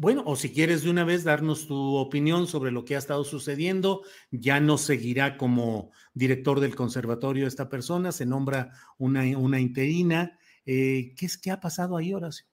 Bueno, o si quieres de una vez darnos tu opinión sobre lo que ha estado sucediendo, ya no seguirá como director del conservatorio esta persona, se nombra una, una interina. Eh, ¿Qué es que ha pasado ahí, Horacio?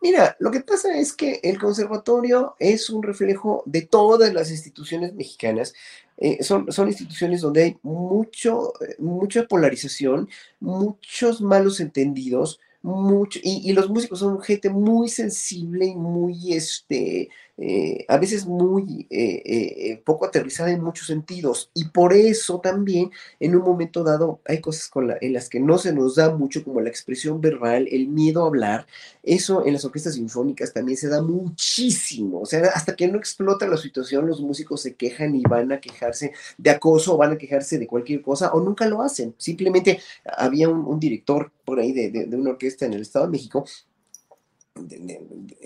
Mira, lo que pasa es que el conservatorio es un reflejo de todas las instituciones mexicanas. Eh, son, son instituciones donde hay mucho, eh, mucha polarización, muchos malos entendidos, mucho, y, y, los músicos son gente muy sensible y muy, este, eh, a veces muy eh, eh, poco aterrizada en muchos sentidos. Y por eso también, en un momento dado, hay cosas en las que no se nos da mucho, como la expresión verbal, el miedo a hablar. Eso en las orquestas sinfónicas también se da muchísimo. O sea, hasta que no explota la situación, los músicos se quejan y van a quejarse de acoso, van a quejarse de cualquier cosa, o nunca lo hacen. Simplemente había un, un director por ahí de, de, de una orquesta en el Estado de México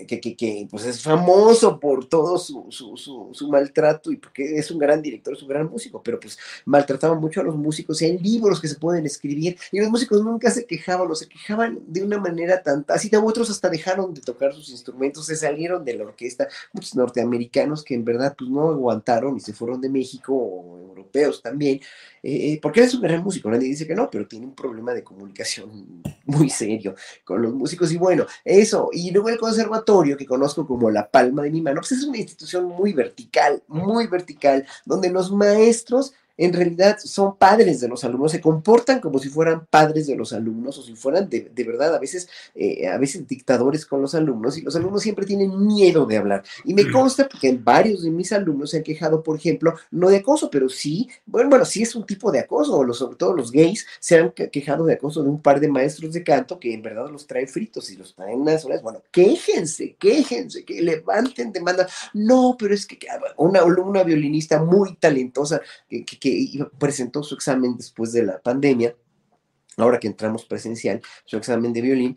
que, que, que, pues es famoso por todo su, su, su, su, maltrato y porque es un gran director, es un gran músico, pero pues maltrataba mucho a los músicos y hay libros que se pueden escribir y los músicos nunca se quejaban o se quejaban de una manera tan de otros hasta dejaron de tocar sus instrumentos, se salieron de la orquesta, muchos norteamericanos que en verdad pues no aguantaron y se fueron de México o europeos también, eh, porque es un gran músico, nadie dice que no, pero tiene un problema de comunicación muy serio con los músicos y bueno, eso, luego el conservatorio, que conozco como la palma de mi mano, pues es una institución muy vertical, muy vertical, donde los maestros en realidad son padres de los alumnos, se comportan como si fueran padres de los alumnos o si fueran de, de verdad a veces, eh, a veces dictadores con los alumnos y los alumnos siempre tienen miedo de hablar. Y me consta porque varios de mis alumnos se han quejado, por ejemplo, no de acoso, pero sí, bueno, bueno, sí es un tipo de acoso, los, sobre todo los gays se han quejado de acoso de un par de maestros de canto que en verdad los traen fritos y los traen unas horas, bueno, quéjense, quéjense, que levanten demanda. No, pero es que una, una violinista muy talentosa que, que que presentó su examen después de la pandemia, ahora que entramos presencial, su examen de violín,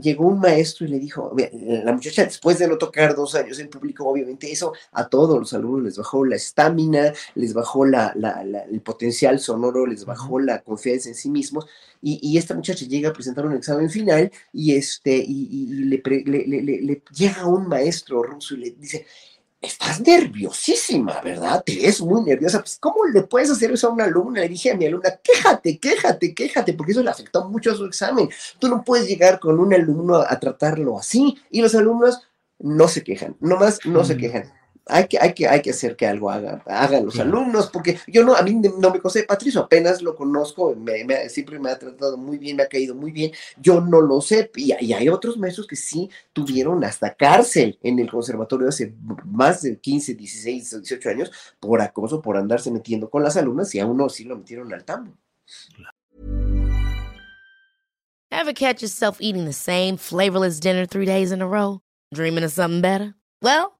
llegó un maestro y le dijo, la muchacha después de no tocar dos años en público, obviamente eso a todos los alumnos les bajó la estamina, les bajó la, la, la, el potencial sonoro, les bajó la confianza en sí mismos, y, y, esta muchacha llega a presentar un examen final y, este, y, y le, le, le, le, llega un maestro ruso y le dice, estás nerviosísima, ¿verdad? Te ves muy nerviosa. Pues, ¿cómo le puedes hacer eso a una alumna? Le dije a mi alumna, quéjate, quéjate, quéjate, porque eso le afectó mucho a su examen. Tú no puedes llegar con un alumno a, a tratarlo así. Y los alumnos no se quejan, nomás no mm. se quejan hay que, hay que, hay que hacer que algo haga, hagan los sí. alumnos, porque yo no, a mí no me conoce Patricio, apenas lo conozco, me, me, siempre me ha tratado muy bien, me ha caído muy bien, yo no lo sé, y, y, hay otros maestros que sí tuvieron hasta cárcel en el conservatorio hace más de 15, 16, 18 años por acoso, por andarse metiendo con las alumnas, y a uno sí lo metieron al tambo. Ever catch yourself eating the same flavorless dinner three days in a row? Dreaming of something better? Well,